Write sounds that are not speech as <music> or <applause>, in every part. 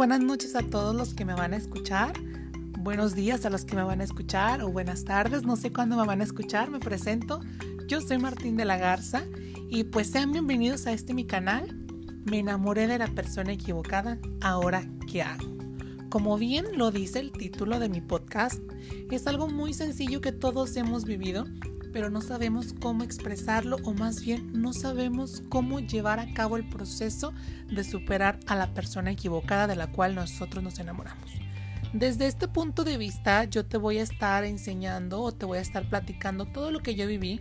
buenas noches a todos los que me van a escuchar. Buenos días a los que me van a escuchar o buenas tardes, no sé cuándo me van a escuchar, me presento. Yo soy Martín de la Garza y pues sean bienvenidos a este mi canal. Me enamoré de la persona equivocada, ahora qué hago. Como bien lo dice el título de mi podcast, es algo muy sencillo que todos hemos vivido pero no sabemos cómo expresarlo o más bien no sabemos cómo llevar a cabo el proceso de superar a la persona equivocada de la cual nosotros nos enamoramos. Desde este punto de vista yo te voy a estar enseñando o te voy a estar platicando todo lo que yo viví,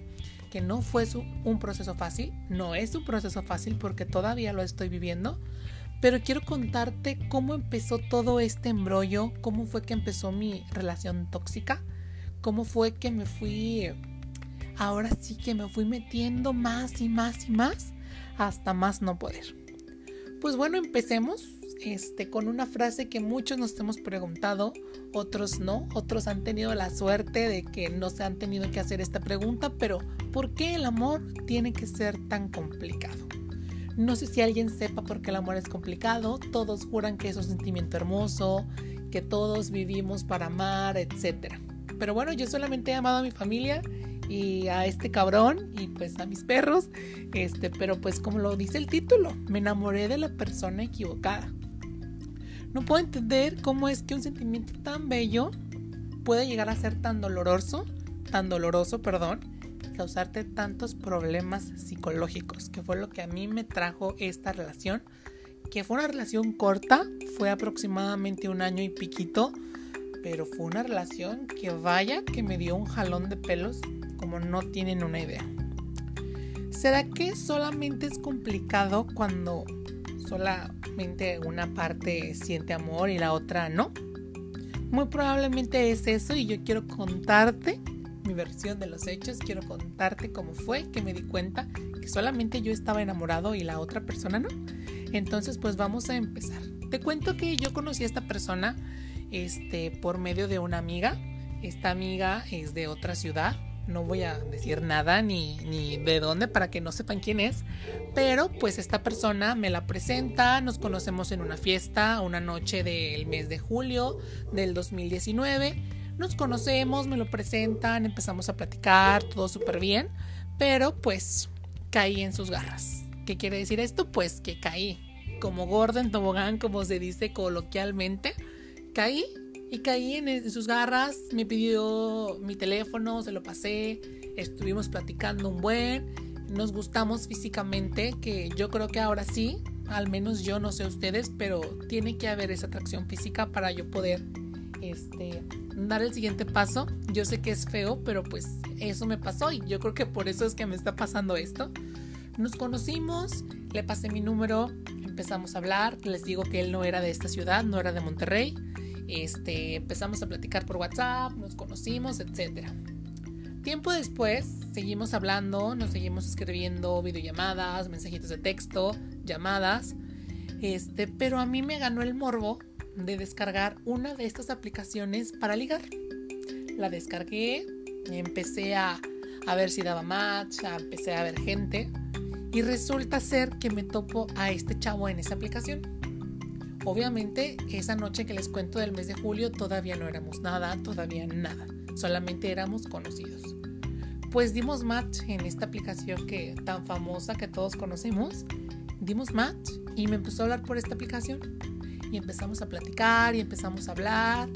que no fue un proceso fácil, no es un proceso fácil porque todavía lo estoy viviendo, pero quiero contarte cómo empezó todo este embrollo, cómo fue que empezó mi relación tóxica, cómo fue que me fui ahora sí que me fui metiendo más y más y más hasta más no poder. Pues bueno, empecemos este, con una frase que muchos nos hemos preguntado, otros no, otros han tenido la suerte de que no se han tenido que hacer esta pregunta, pero ¿por qué el amor tiene que ser tan complicado? No sé si alguien sepa por qué el amor es complicado, todos juran que es un sentimiento hermoso, que todos vivimos para amar, etc. Pero bueno, yo solamente he amado a mi familia y a este cabrón y pues a mis perros, este, pero pues como lo dice el título, me enamoré de la persona equivocada. No puedo entender cómo es que un sentimiento tan bello puede llegar a ser tan doloroso, tan doloroso, perdón, causarte tantos problemas psicológicos, que fue lo que a mí me trajo esta relación, que fue una relación corta, fue aproximadamente un año y piquito, pero fue una relación que vaya que me dio un jalón de pelos como no tienen una idea. ¿Será que solamente es complicado cuando solamente una parte siente amor y la otra no? Muy probablemente es eso y yo quiero contarte mi versión de los hechos, quiero contarte cómo fue que me di cuenta que solamente yo estaba enamorado y la otra persona no. Entonces pues vamos a empezar. Te cuento que yo conocí a esta persona este, por medio de una amiga. Esta amiga es de otra ciudad, no voy a decir nada ni, ni, de dónde para que no sepan quién es, pero pues esta persona me la presenta, nos conocemos en una fiesta, una noche del mes de julio del 2019, nos conocemos, me lo presentan, empezamos a platicar, todo súper bien, pero pues caí en sus garras. ¿Qué quiere decir esto? Pues que caí, como gordo en tobogán, como se dice coloquialmente, caí y caí en sus garras, me pidió mi teléfono, se lo pasé, estuvimos platicando un buen, nos gustamos físicamente, que yo creo que ahora sí, al menos yo no sé ustedes, pero tiene que haber esa atracción física para yo poder este, dar el siguiente paso. Yo sé que es feo, pero pues eso me pasó y yo creo que por eso es que me está pasando esto. Nos conocimos, le pasé mi número, empezamos a hablar, les digo que él no era de esta ciudad, no era de Monterrey este, empezamos a platicar por WhatsApp, nos conocimos, etc. Tiempo después seguimos hablando, nos seguimos escribiendo videollamadas, mensajitos de texto, llamadas. Este, pero a mí me ganó el morbo de descargar una de estas aplicaciones para ligar. La descargué, empecé a, a ver si daba match, empecé a ver gente y resulta ser que me topo a este chavo en esa aplicación. Obviamente, esa noche que les cuento del mes de julio todavía no éramos nada, todavía nada, solamente éramos conocidos. Pues dimos match en esta aplicación que tan famosa que todos conocemos. Dimos match y me empezó a hablar por esta aplicación. Y empezamos a platicar y empezamos a hablar.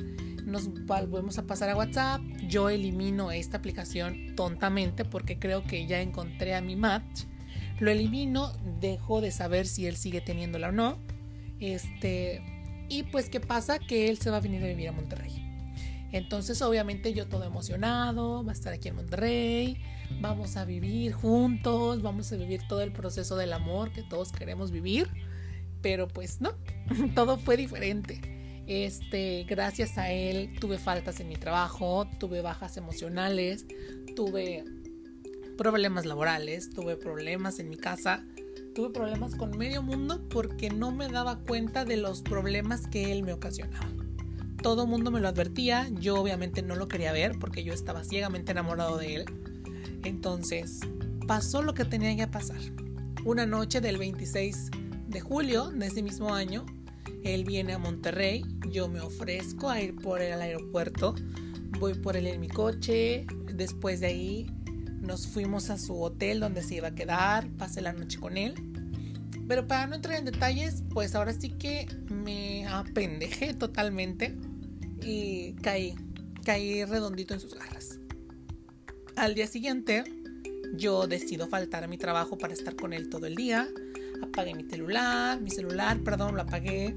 Nos volvemos a pasar a WhatsApp. Yo elimino esta aplicación tontamente porque creo que ya encontré a mi match. Lo elimino, dejo de saber si él sigue teniéndola o no este, y pues, ¿qué pasa? Que él se va a venir a vivir a Monterrey. Entonces, obviamente, yo todo emocionado, va a estar aquí en Monterrey, vamos a vivir juntos, vamos a vivir todo el proceso del amor que todos queremos vivir. Pero pues no, <laughs> todo fue diferente. Este, gracias a él tuve faltas en mi trabajo, tuve bajas emocionales, tuve problemas laborales, tuve problemas en mi casa tuve problemas con medio mundo porque no me daba cuenta de los problemas que él me ocasionaba. Todo mundo me lo advertía, yo obviamente no lo quería ver porque yo estaba ciegamente enamorado de él. Entonces, pasó lo que tenía que pasar. Una noche del 26 de julio de ese mismo año, Él viene a Monterrey, yo me ofrezco a ir por él al aeropuerto, voy por él en mi coche, después de ahí nos fuimos a su hotel donde se iba a quedar, pasé la noche con él. Pero para no entrar en detalles, pues ahora sí que me apendejé totalmente y caí, caí redondito en sus garras. Al día siguiente, yo decido faltar a mi trabajo para estar con él todo el día. Apagué mi celular, mi celular, perdón, lo apagué.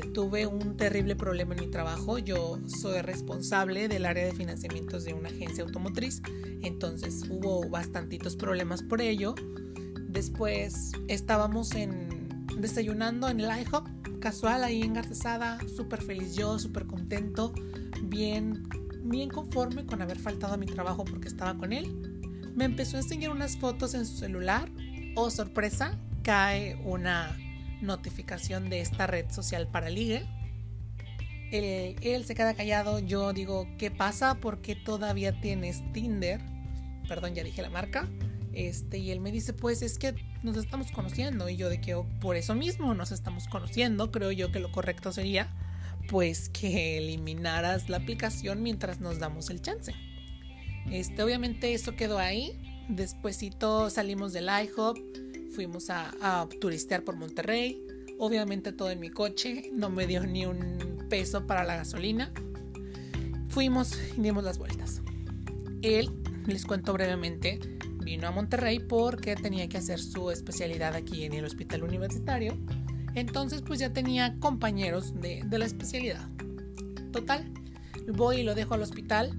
Tuve un terrible problema en mi trabajo. Yo soy responsable del área de financiamientos de una agencia automotriz. Entonces hubo bastantitos problemas por ello. Después estábamos en, desayunando en el IHOP, casual ahí en Garcesada, súper feliz yo, súper contento, bien, bien conforme con haber faltado a mi trabajo porque estaba con él. Me empezó a enseñar unas fotos en su celular. Oh, sorpresa, cae una notificación de esta red social para ligue. Él, él, se queda callado, yo digo, ¿qué pasa? ¿Por qué todavía tienes Tinder? Perdón, ya dije la marca. Este, y él me dice, pues es que nos estamos conociendo. Y yo de que oh, por eso mismo nos estamos conociendo, creo yo que lo correcto sería pues que eliminaras la aplicación mientras nos damos el chance. Este, obviamente eso quedó ahí. Despuésito salimos del IHOP, fuimos a, a turistear por Monterrey. Obviamente todo en mi coche, no me dio ni un peso para la gasolina. Fuimos y dimos las vueltas. Él, les cuento brevemente, vino a Monterrey porque tenía que hacer su especialidad aquí en el hospital universitario. Entonces pues ya tenía compañeros de, de la especialidad. Total, voy y lo dejo al hospital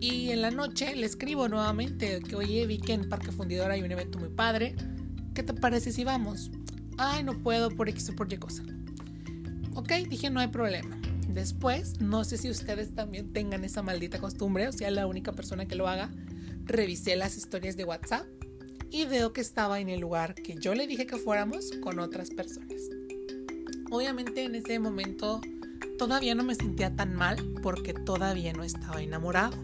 y en la noche le escribo nuevamente que oye vi que en Parque Fundidor hay un evento muy padre. ¿Qué te parece si vamos? Ay, no puedo por X o por Y cosa. Ok, dije no hay problema. Después, no sé si ustedes también tengan esa maldita costumbre o sea la única persona que lo haga, revisé las historias de WhatsApp y veo que estaba en el lugar que yo le dije que fuéramos con otras personas. Obviamente en ese momento todavía no me sentía tan mal porque todavía no estaba enamorado.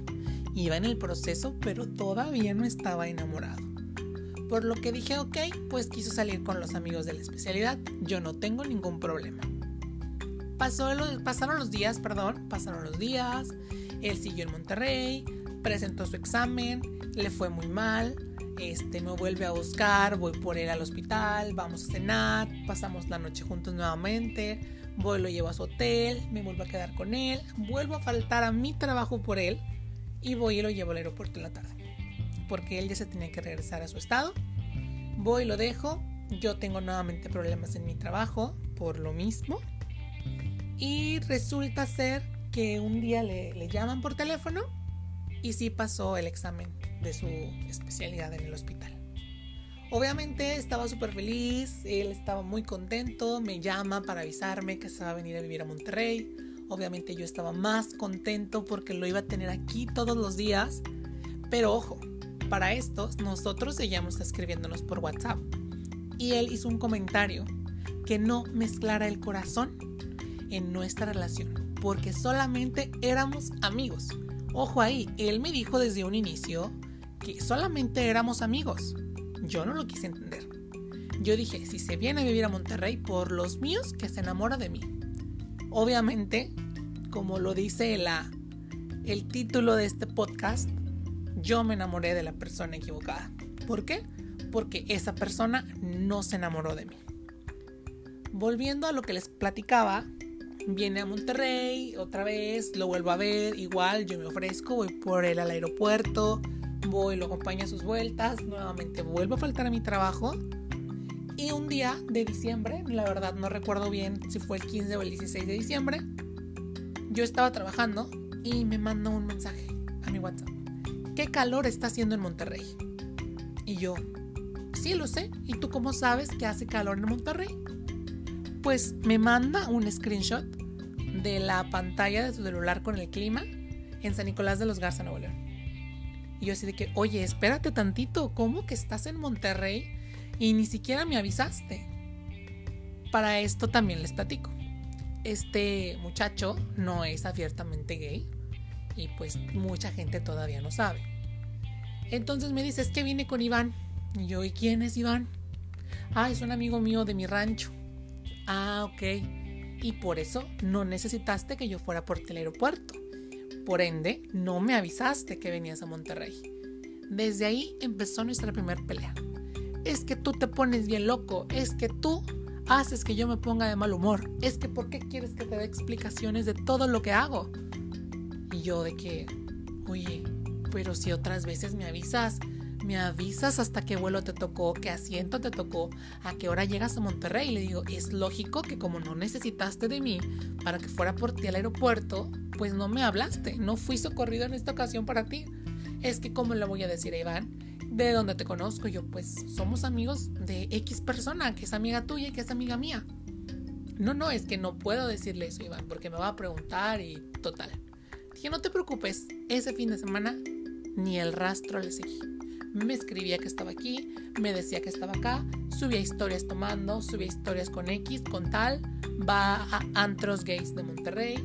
Iba en el proceso, pero todavía no estaba enamorado. Por lo que dije, ok, pues quiso salir con los amigos de la especialidad. Yo no tengo ningún problema. Pasaron los días, perdón, pasaron los días. Él siguió en Monterrey, presentó su examen, le fue muy mal, este me vuelve a buscar, voy por él al hospital, vamos a cenar, pasamos la noche juntos nuevamente, voy lo llevo a su hotel, me vuelvo a quedar con él, vuelvo a faltar a mi trabajo por él y voy y lo llevo al aeropuerto en la tarde, porque él ya se tenía que regresar a su estado. Voy lo dejo, yo tengo nuevamente problemas en mi trabajo por lo mismo y resulta ser que un día le, le llaman por teléfono y sí pasó el examen de su especialidad en el hospital. Obviamente estaba súper feliz, él estaba muy contento, me llama para avisarme que se va a venir a vivir a Monterrey. Obviamente yo estaba más contento porque lo iba a tener aquí todos los días. Pero ojo, para esto nosotros seguíamos escribiéndonos por WhatsApp. Y él hizo un comentario que no mezclara el corazón en nuestra relación, porque solamente éramos amigos. Ojo ahí, él me dijo desde un inicio que solamente éramos amigos. Yo no lo quise entender. Yo dije, si se viene a vivir a Monterrey por los míos, que se enamora de mí. Obviamente, como lo dice la, el título de este podcast, yo me enamoré de la persona equivocada. ¿Por qué? Porque esa persona no se enamoró de mí. Volviendo a lo que les platicaba, viene a Monterrey otra vez, lo vuelvo a ver, igual yo me ofrezco, voy por él al aeropuerto, voy, lo acompaño a sus vueltas, nuevamente vuelvo a faltar a mi trabajo. Y un día de diciembre, la verdad no recuerdo bien si fue el 15 o el 16 de diciembre, yo estaba trabajando y me mandó un mensaje a mi WhatsApp. ¿Qué calor está haciendo en Monterrey? Y yo, sí lo sé. ¿Y tú cómo sabes que hace calor en Monterrey? Pues me manda un screenshot de la pantalla de su celular con el clima en San Nicolás de los Garza, Nuevo León. Y yo así de que, oye, espérate tantito, ¿cómo que estás en Monterrey y ni siquiera me avisaste? Para esto también les platico. Este muchacho no es abiertamente gay y pues mucha gente todavía no sabe. Entonces me dice, que vine con Iván. Y yo, ¿y quién es Iván? Ah, es un amigo mío de mi rancho Ah, ok. Y por eso no necesitaste que yo fuera por el aeropuerto. Por ende, no me avisaste que venías a Monterrey. Desde ahí empezó nuestra primera pelea. Es que tú te pones bien loco, es que tú haces que yo me ponga de mal humor, es que ¿por qué quieres que te dé explicaciones de todo lo que hago? Y yo de que, oye, pero si otras veces me avisas, me avisas hasta qué vuelo te tocó, qué asiento te tocó, a qué hora llegas a Monterrey. Y le digo, es lógico que como no necesitaste de mí para que fuera por ti al aeropuerto, pues no me hablaste, no fui socorrido en esta ocasión para ti. Es que, ¿cómo le voy a decir a Iván? ¿De dónde te conozco? Yo, pues somos amigos de X persona, que es amiga tuya y que es amiga mía. No, no, es que no puedo decirle eso, Iván, porque me va a preguntar y total. Dije, no te preocupes, ese fin de semana ni el rastro le seguí. Me escribía que estaba aquí, me decía que estaba acá, subía historias tomando, subía historias con X, con tal, va a antros gays de Monterrey,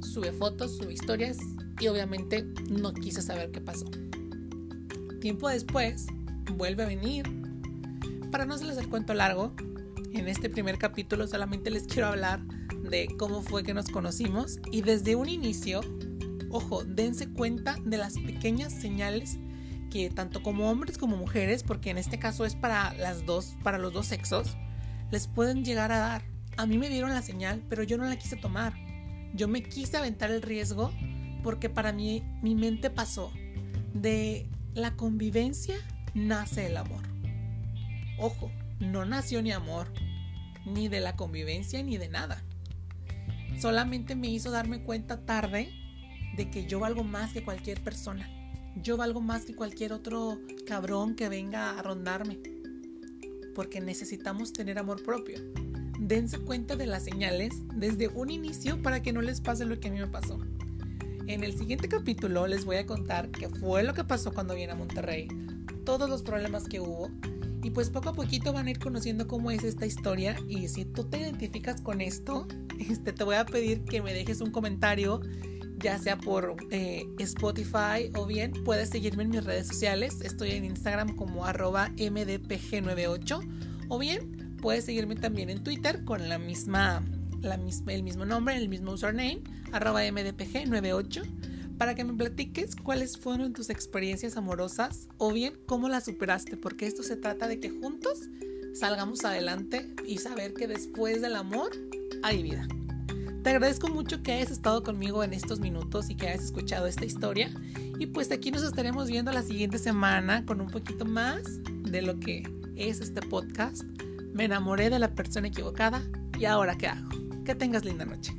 sube fotos, sube historias y obviamente no quise saber qué pasó. Tiempo después, vuelve a venir. Para no hacerles el cuento largo, en este primer capítulo solamente les quiero hablar de cómo fue que nos conocimos y desde un inicio Ojo, dense cuenta de las pequeñas señales que tanto como hombres como mujeres, porque en este caso es para las dos, para los dos sexos, les pueden llegar a dar. A mí me dieron la señal, pero yo no la quise tomar. Yo me quise aventar el riesgo porque para mí mi mente pasó de la convivencia nace el amor. Ojo, no nació ni amor, ni de la convivencia ni de nada. Solamente me hizo darme cuenta tarde de que yo valgo más que cualquier persona. Yo valgo más que cualquier otro cabrón que venga a rondarme. Porque necesitamos tener amor propio. Dense cuenta de las señales desde un inicio para que no les pase lo que a mí me pasó. En el siguiente capítulo les voy a contar qué fue lo que pasó cuando vine a Monterrey, todos los problemas que hubo y pues poco a poquito van a ir conociendo cómo es esta historia y si tú te identificas con esto, <laughs> este, te voy a pedir que me dejes un comentario ya sea por eh, Spotify o bien puedes seguirme en mis redes sociales. Estoy en Instagram como arroba mdpg98 o bien puedes seguirme también en Twitter con la misma, la misma, el mismo nombre, el mismo username, arroba mdpg98 para que me platiques cuáles fueron tus experiencias amorosas o bien cómo las superaste, porque esto se trata de que juntos salgamos adelante y saber que después del amor hay vida. Te agradezco mucho que hayas estado conmigo en estos minutos y que hayas escuchado esta historia. Y pues aquí nos estaremos viendo la siguiente semana con un poquito más de lo que es este podcast. Me enamoré de la persona equivocada y ahora qué hago. Que tengas linda noche.